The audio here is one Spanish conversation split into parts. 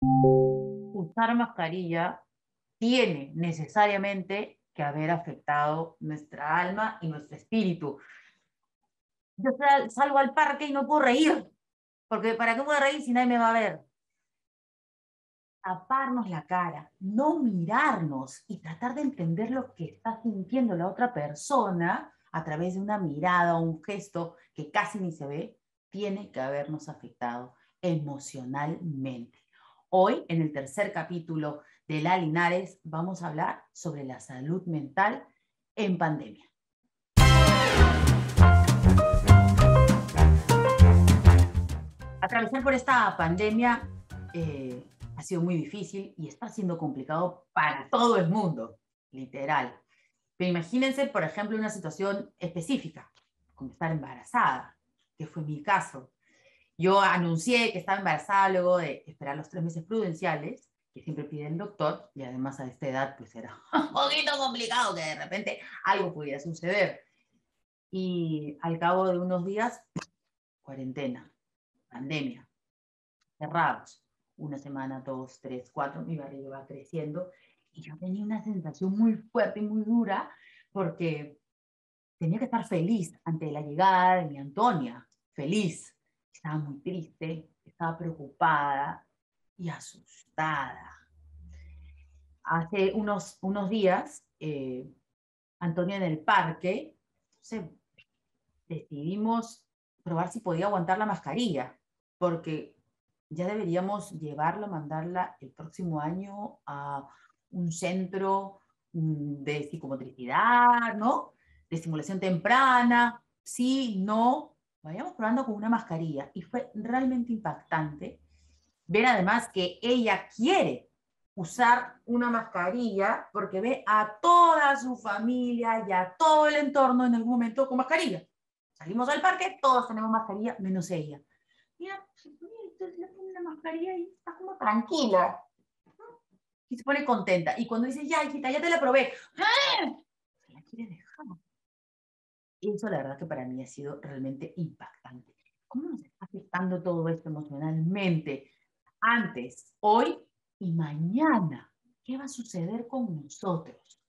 usar mascarilla tiene necesariamente que haber afectado nuestra alma y nuestro espíritu. Yo salgo al parque y no puedo reír, porque ¿para qué voy a reír si nadie me va a ver? Taparnos la cara, no mirarnos y tratar de entender lo que está sintiendo la otra persona a través de una mirada o un gesto que casi ni se ve, tiene que habernos afectado emocionalmente. Hoy, en el tercer capítulo de La Linares, vamos a hablar sobre la salud mental en pandemia. Atravesar por esta pandemia eh, ha sido muy difícil y está siendo complicado para todo el mundo, literal. Pero imagínense, por ejemplo, una situación específica, como estar embarazada, que fue mi caso. Yo anuncié que estaba embarazada luego de esperar los tres meses prudenciales, que siempre pide el doctor, y además a esta edad pues era un poquito complicado que de repente algo pudiera suceder. Y al cabo de unos días, cuarentena, pandemia, cerrados, una semana, dos, tres, cuatro, mi barriga va creciendo, y yo tenía una sensación muy fuerte y muy dura, porque tenía que estar feliz ante la llegada de mi Antonia, feliz, estaba muy triste, estaba preocupada y asustada. Hace unos, unos días, eh, Antonia en el parque, decidimos probar si podía aguantar la mascarilla, porque ya deberíamos llevarla, mandarla el próximo año a un centro mm, de psicomotricidad, ¿no? De estimulación temprana, sí, no, vayamos probando con una mascarilla. Y fue realmente impactante ver además que ella quiere usar una mascarilla porque ve a toda su familia y a todo el entorno en algún momento con mascarilla. Salimos al parque, todos tenemos mascarilla, menos ella. Mira, pone, le pone la mascarilla y está como tranquila. Y se pone contenta. Y cuando dice, ya, hijita, ya te la probé, ¡Ah! se la quiere dejar. Eso la verdad que para mí ha sido realmente impactante. ¿Cómo nos está afectando todo esto emocionalmente? Antes, hoy y mañana. ¿Qué va a suceder con nosotros?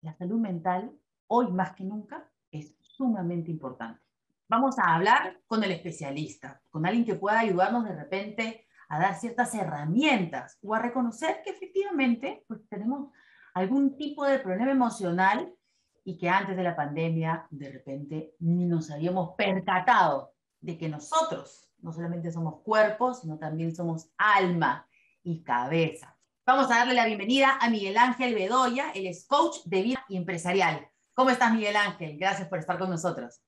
La salud mental, hoy más que nunca, es sumamente importante. Vamos a hablar con el especialista, con alguien que pueda ayudarnos de repente a dar ciertas herramientas o a reconocer que efectivamente pues, tenemos algún tipo de problema emocional y que antes de la pandemia de repente ni nos habíamos percatado de que nosotros no solamente somos cuerpo, sino también somos alma y cabeza. Vamos a darle la bienvenida a Miguel Ángel Bedoya, es coach de vida y empresarial. ¿Cómo estás, Miguel Ángel? Gracias por estar con nosotros.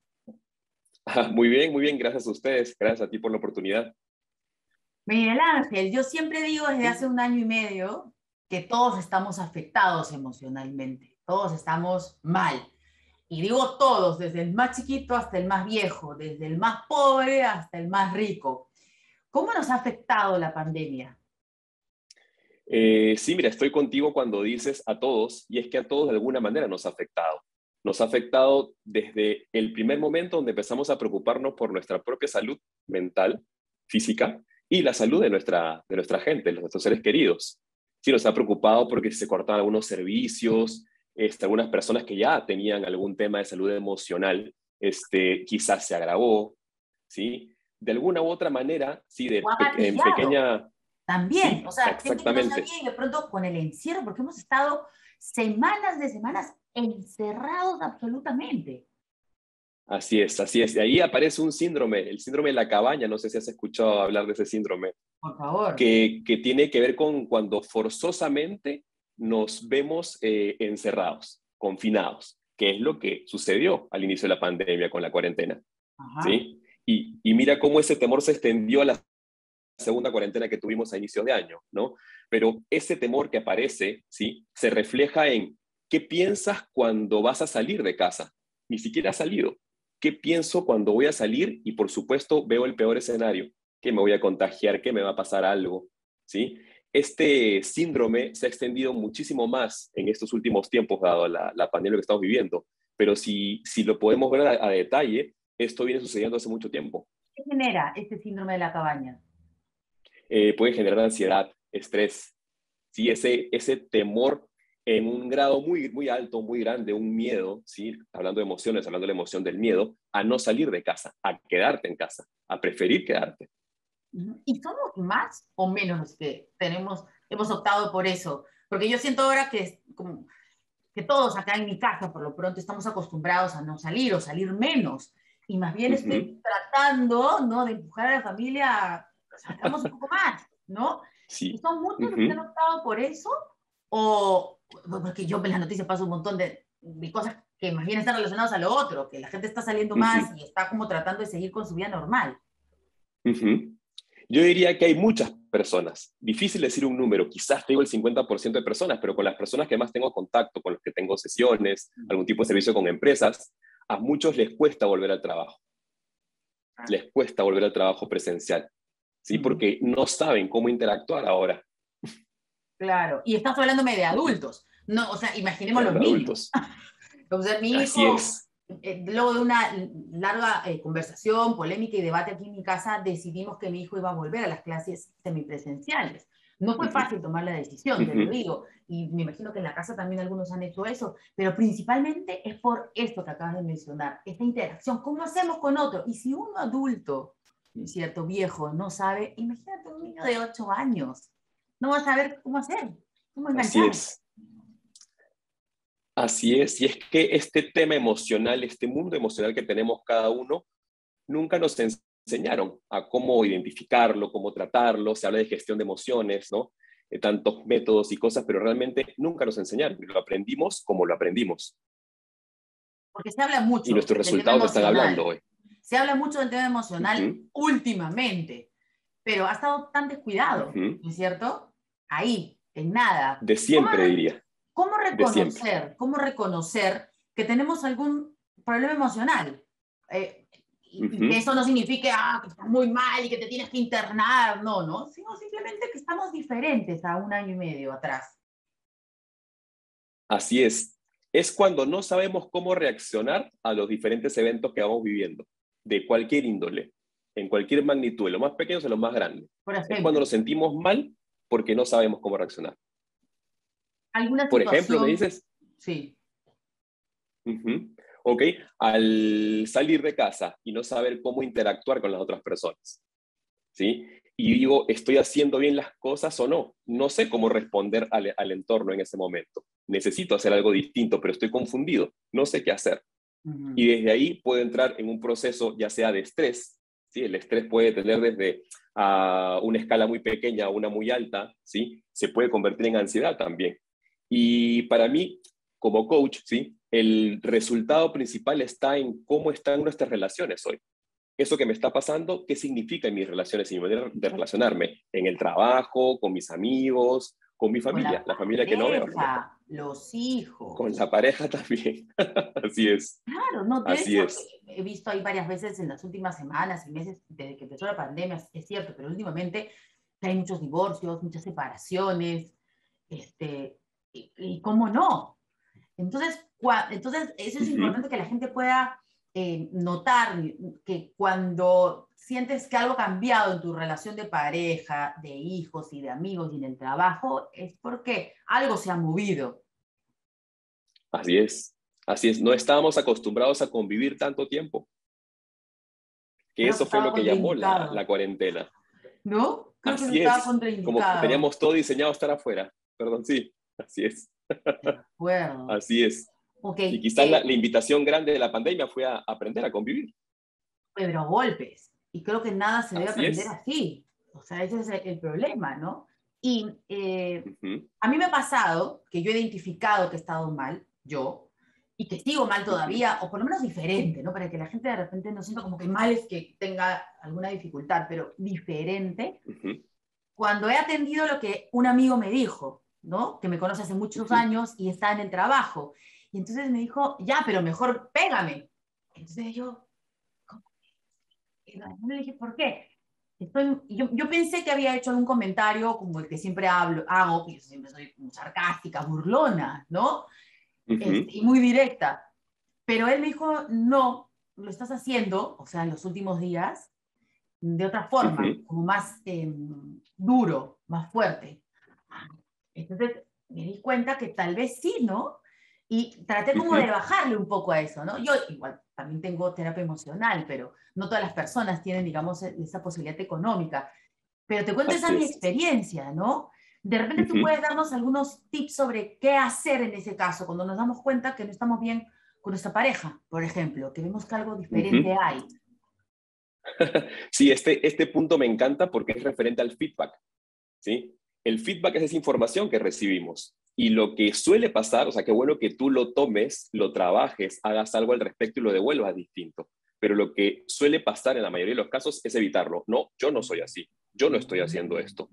Muy bien, muy bien, gracias a ustedes, gracias a ti por la oportunidad. Miguel Ángel, yo siempre digo desde hace un año y medio que todos estamos afectados emocionalmente todos estamos mal. Y digo todos, desde el más chiquito hasta el más viejo, desde el más pobre hasta el más rico. ¿Cómo nos ha afectado la pandemia? Eh, sí, mira, estoy contigo cuando dices a todos, y es que a todos de alguna manera nos ha afectado. Nos ha afectado desde el primer momento donde empezamos a preocuparnos por nuestra propia salud mental, física, y la salud de nuestra, de nuestra gente, de nuestros seres queridos. Sí, nos ha preocupado porque se cortaban algunos servicios, este, algunas personas que ya tenían algún tema de salud emocional, este, quizás se agravó, ¿sí? De alguna u otra manera, sí, de, en pequeña... También, o sea, exactamente. y de pronto con el encierro, porque hemos estado semanas de semanas encerrados absolutamente. Así es, así es. Y ahí aparece un síndrome, el síndrome de la cabaña, no sé si has escuchado hablar de ese síndrome. Por favor. Que, que tiene que ver con cuando forzosamente nos vemos eh, encerrados, confinados, que es lo que sucedió al inicio de la pandemia con la cuarentena. ¿sí? Y, y, mira cómo ese temor se extendió a la segunda cuarentena que tuvimos a inicios de año, ¿no? Pero ese temor que aparece, ¿sí? Se refleja en qué piensas cuando vas a salir de casa. Ni siquiera has salido. ¿Qué pienso cuando voy a salir? Y por supuesto veo el peor escenario, que me voy a contagiar, que me va a pasar algo, ¿sí? Este síndrome se ha extendido muchísimo más en estos últimos tiempos, dado la, pandemia que estamos viviendo. Pero si, si lo podemos ver a, detalle, esto viene sucediendo hace mucho tiempo. ¿Qué genera este síndrome de la cabaña? Eh, puede generar ansiedad, estrés, ¿sí? ese, ese temor en un grado muy, muy alto, muy grande, un miedo, ¿sí? hablando de emociones, hablando de la emoción del miedo, a no salir de casa, a quedarte en casa, a preferir quedarte. ¿Y somos más o menos los que tenemos, hemos optado por eso? Porque yo siento ahora que, como, que todos acá en mi casa, por lo pronto, estamos acostumbrados a no salir o salir menos. Y más bien estoy tratando ¿no? de empujar a la familia a salgamos un poco más, ¿no? Sí. ¿Y son muchos los que han optado por eso? O, porque yo en las noticias paso un montón de, de cosas que más bien están relacionadas a lo otro, que la gente está saliendo más y está como tratando de seguir con su vida normal. Yo diría que hay muchas personas. Difícil decir un número, quizás tengo el 50% de personas, pero con las personas que más tengo contacto, con los que tengo sesiones, algún tipo de servicio con empresas, a muchos les cuesta volver al trabajo. Ah. Les cuesta volver al trabajo presencial, ¿sí? Porque no saben cómo interactuar ahora. Claro, y estás hablándome de adultos. No, o sea, imaginemos los niños. o sea, mi hijo, eh, luego de una larga eh, conversación, polémica y debate aquí en mi casa, decidimos que mi hijo iba a volver a las clases semipresenciales. No fue fácil tomar la decisión, te lo digo, y me imagino que en la casa también algunos han hecho eso, pero principalmente es por esto que acabas de mencionar, esta interacción, ¿cómo hacemos con otro? Y si un adulto, cierto, viejo, no sabe, imagínate un niño de 8 años, no va a saber cómo hacer, cómo enganchar. Así es. Y es que este tema emocional, este mundo emocional que tenemos cada uno, nunca nos enseñaron a cómo identificarlo, cómo tratarlo, se habla de gestión de emociones, ¿no? De tantos métodos y cosas, pero realmente nunca nos enseñaron, lo aprendimos como lo aprendimos. Porque se habla mucho. Y nuestros resultados están hablando hoy. Se habla mucho del tema emocional últimamente, pero ha estado tan descuidado, ¿no es cierto? Ahí, en nada. De siempre, diría. ¿Cómo reconocer, cómo reconocer que tenemos algún problema emocional? Eh, y, que eso no signifique ah, que estás muy mal y que te tienes que internar, no, no, sino simplemente que estamos diferentes a un año y medio atrás. Así es. Es cuando no sabemos cómo reaccionar a los diferentes eventos que vamos viviendo, de cualquier índole, en cualquier magnitud, de lo más pequeño a lo más grande. es cuando nos sentimos mal porque no sabemos cómo reaccionar. Por ejemplo, me dices. Sí. Ok, al salir de casa y no saber cómo interactuar con las otras personas. ¿Sí? Y digo, ¿estoy haciendo bien las cosas o no? No sé cómo responder al, entorno en ese momento. Necesito hacer algo distinto, pero estoy confundido. No sé qué hacer. Y desde ahí puedo entrar en un proceso ya sea de estrés. ¿sí? El estrés puede tener desde a una escala muy pequeña a una muy alta, ¿sí? Se puede convertir en ansiedad también. Y para mí, como coach, ¿sí? el resultado principal está en cómo están nuestras relaciones hoy. Eso que me está pasando, ¿qué significa en mis relaciones y mi manera de relacionarme? En el trabajo, con mis amigos, con mi familia, la, familia que no veo. Los hijos. Con la pareja también. Así es. Claro, no, Así es. he visto ahí varias veces en las últimas semanas y meses, desde que empezó la pandemia, es cierto, pero últimamente hay muchos divorcios, muchas separaciones, este, y, cómo no. Entonces, entonces eso es importante que la gente pueda eh, notar que cuando sientes que algo ha cambiado en tu relación de pareja, de hijos y de amigos y en el trabajo, es porque algo se ha movido. Así es, así es. No estábamos acostumbrados a convivir tanto tiempo. Que eso fue lo que llamó la, la cuarentena. ¿No? Creo así que es. Como teníamos todo diseñado estar afuera. Perdón, sí. Así es. Bueno. Así es. Y quizás la, invitación grande de la pandemia fue a aprender a convivir. Pero golpes. Y creo que nada se debe aprender así. O sea, ese es el, problema, ¿no? Y eh, a mí me ha pasado que yo he identificado que he estado mal, yo, y que sigo mal todavía, o por lo menos diferente, ¿no? Para que la gente de repente no sienta como que mal es que tenga alguna dificultad, pero diferente. Cuando he atendido lo que un amigo me dijo, ¿no? Que me conoce hace muchos años y está en el trabajo. Y entonces me dijo, ya, pero mejor pégame. Entonces yo, ¿cómo? Y le dije, ¿por qué? Estoy, yo, yo, pensé que había hecho algún comentario como el que siempre hablo, hago, que yo siempre soy sarcástica, burlona, ¿no? Este, y muy directa. Pero él me dijo, no, lo estás haciendo, o sea, en los últimos días, de otra forma, como más em, duro, más fuerte. Entonces me di cuenta que tal vez sí, ¿no? Y traté como de bajarle un poco a eso, ¿no? Yo igual también tengo terapia emocional, pero no todas las personas tienen, digamos, e, esa posibilidad económica. Pero te cuento esa mi experiencia, ¿no? De repente tú puedes darnos algunos tips sobre qué hacer en ese caso, cuando nos damos cuenta que no estamos bien con nuestra pareja, por ejemplo, que vemos que algo diferente hay. Sí, este, este punto me encanta porque es referente al feedback. ¿sí? El feedback es esa información que recibimos. Y lo que suele pasar, o sea, qué bueno que tú lo tomes, lo trabajes, hagas algo al respecto y lo devuelvas distinto. Pero lo que suele pasar en la mayoría de los casos es evitarlo. No, yo no soy así. Yo no estoy haciendo esto.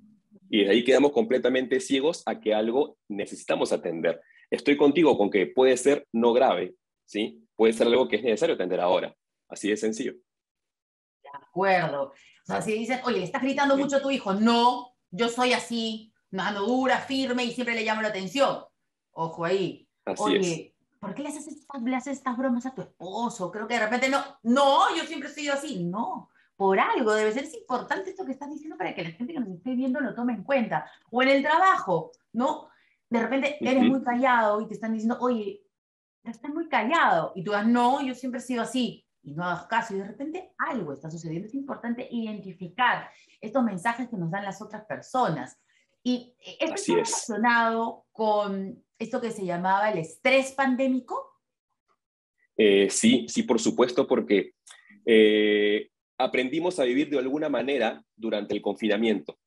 Y desde ahí quedamos completamente ciegos a que algo necesitamos atender. Estoy contigo con que puede ser no grave, ¿sí? Puede ser algo que es necesario atender ahora. Así de sencillo. De acuerdo. O sea, si dices, oye, estás gritando mucho a tu hijo, no, yo soy así, mano dura, firme y siempre le llamo la atención. Ojo ahí. Oye, ¿por qué le haces, estas, le haces estas bromas a tu esposo? Creo que de repente no, no, yo siempre he sido así. No, por algo debe ser es importante esto que estás diciendo para que la gente que nos esté viendo lo tome en cuenta. O en el trabajo, ¿no? De repente eres muy callado y te están diciendo, oye, estás muy callado. Y tú vas, no, yo siempre he sido así. Y no hagas caso. Y de repente algo está sucediendo. Es importante identificar estos mensajes que nos dan las otras personas. Y esto está relacionado con esto que se llamaba el estrés pandémico. Eh, sí, sí, por supuesto, porque eh, aprendimos a vivir de alguna manera durante el confinamiento.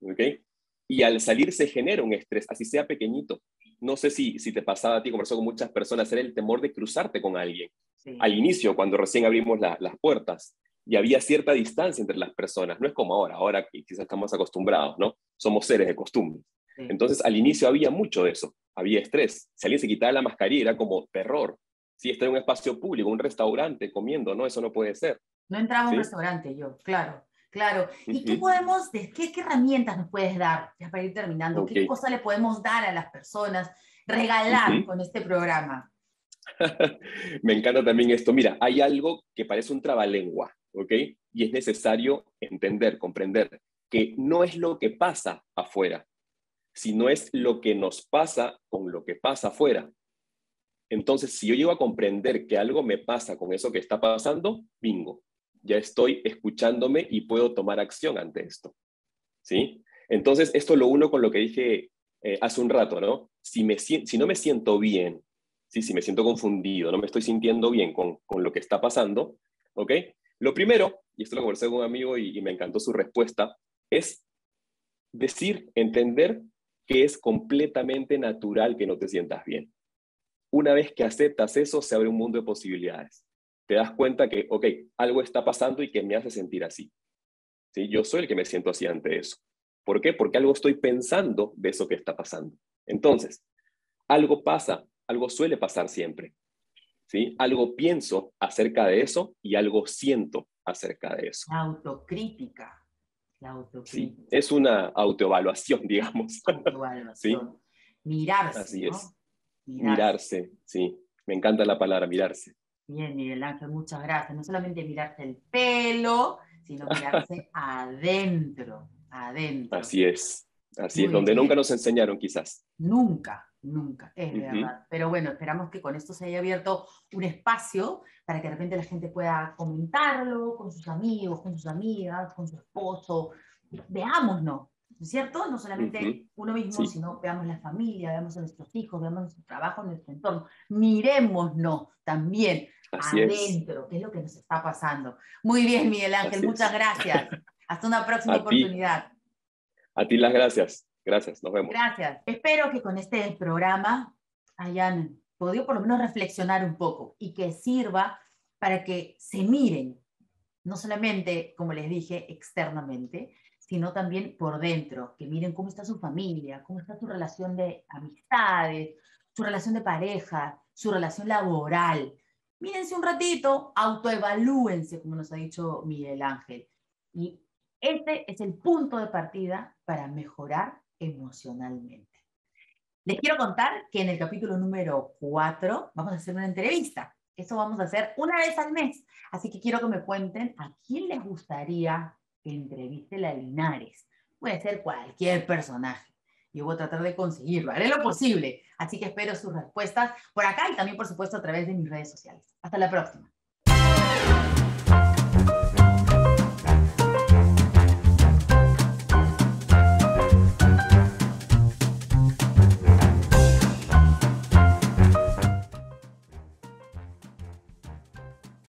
¿okay? Y al salir se genera un estrés, así sea pequeñito. No sé si, si te pasaba a ti, conversó con muchas personas, era el temor de cruzarte con alguien. Al inicio, cuando recién abrimos las puertas, y había cierta distancia entre las personas. No es como ahora, ahora quizás estamos acostumbrados, ¿no? Somos seres de costumbre. Entonces, al inicio había mucho de eso, había estrés. Si alguien se quitaba la mascarilla era como terror. Si está en un espacio público, un restaurante, comiendo, no, eso no puede ser. No entraba a un restaurante yo, claro, claro. ¿Y qué podemos, qué, qué, herramientas nos puedes dar, ya para ir terminando? ¿Qué cosa le podemos dar a las personas, regalar con este programa? Me encanta también esto. Mira, hay algo que parece un trabalengua, ¿ok? Y es necesario entender, comprender que no es lo que pasa afuera, sino es lo que nos pasa con lo que pasa afuera. Entonces, si yo llego a comprender que algo me pasa con eso que está pasando, bingo, ya estoy escuchándome y puedo tomar acción ante esto. ¿Sí? Entonces, esto lo uno con lo que dije eh, hace un rato, ¿no? Si, me, si no me siento bien, ¿sí? si me siento confundido, no me estoy sintiendo bien con, con lo que está pasando, ¿ok? Lo primero, y esto lo conversé con un amigo y, me encantó su respuesta, es decir, entender que es completamente natural que no te sientas bien. Una vez que aceptas eso, se abre un mundo de posibilidades. Te das cuenta que, ok, algo está pasando y que me hace sentir así. ¿Sí? Yo soy el que me siento así ante eso. ¿Por qué? Porque algo estoy pensando de eso que está pasando. Entonces, algo pasa, algo suele pasar siempre. ¿sí? Algo pienso acerca de eso y algo siento acerca de eso. La autocrítica. La autocrítica. Sí, es una autoevaluación, digamos. Autoevaluación. Mirarse. Así es. Mirarse. sí. Me encanta la palabra mirarse. Bien, Miguel Ángel, muchas gracias. No solamente mirarse el pelo, sino mirarse adentro, adentro. Así es, así es, donde nunca nos enseñaron quizás. Nunca, Nunca, es verdad. Pero bueno, esperamos que con esto se haya abierto un espacio para que de repente la gente pueda comentarlo con sus amigos, con sus amigas, con su esposo. Veámonos, ¿no es cierto? No solamente uno mismo, sino veamos la familia, veamos a nuestros hijos, veamos nuestro trabajo, nuestro entorno. Miremosnos también adentro, qué es lo que nos está pasando. Muy bien, Miguel Ángel, muchas gracias. Hasta una próxima oportunidad. A ti las gracias. Gracias, nos vemos. Gracias. Espero que con este programa hayan podido por lo menos reflexionar un poco y que sirva para que se miren, no solamente, como les dije, externamente, sino también por dentro, que miren cómo está su familia, cómo está su relación de amistades, su relación de pareja, su relación laboral. Mírense un ratito, autoevalúense, como nos ha dicho Miguel Ángel. Y este es el punto de partida para mejorar emocionalmente. Les quiero contar que en el capítulo número 4 vamos a hacer una entrevista. Eso vamos a hacer una vez al mes. Así que quiero que me cuenten a quién les gustaría que entreviste la Linares. Puede ser cualquier personaje. Yo voy a tratar de conseguirlo, haré lo posible. Así que espero sus respuestas por acá y también, por supuesto, a través de mis redes sociales. Hasta la próxima.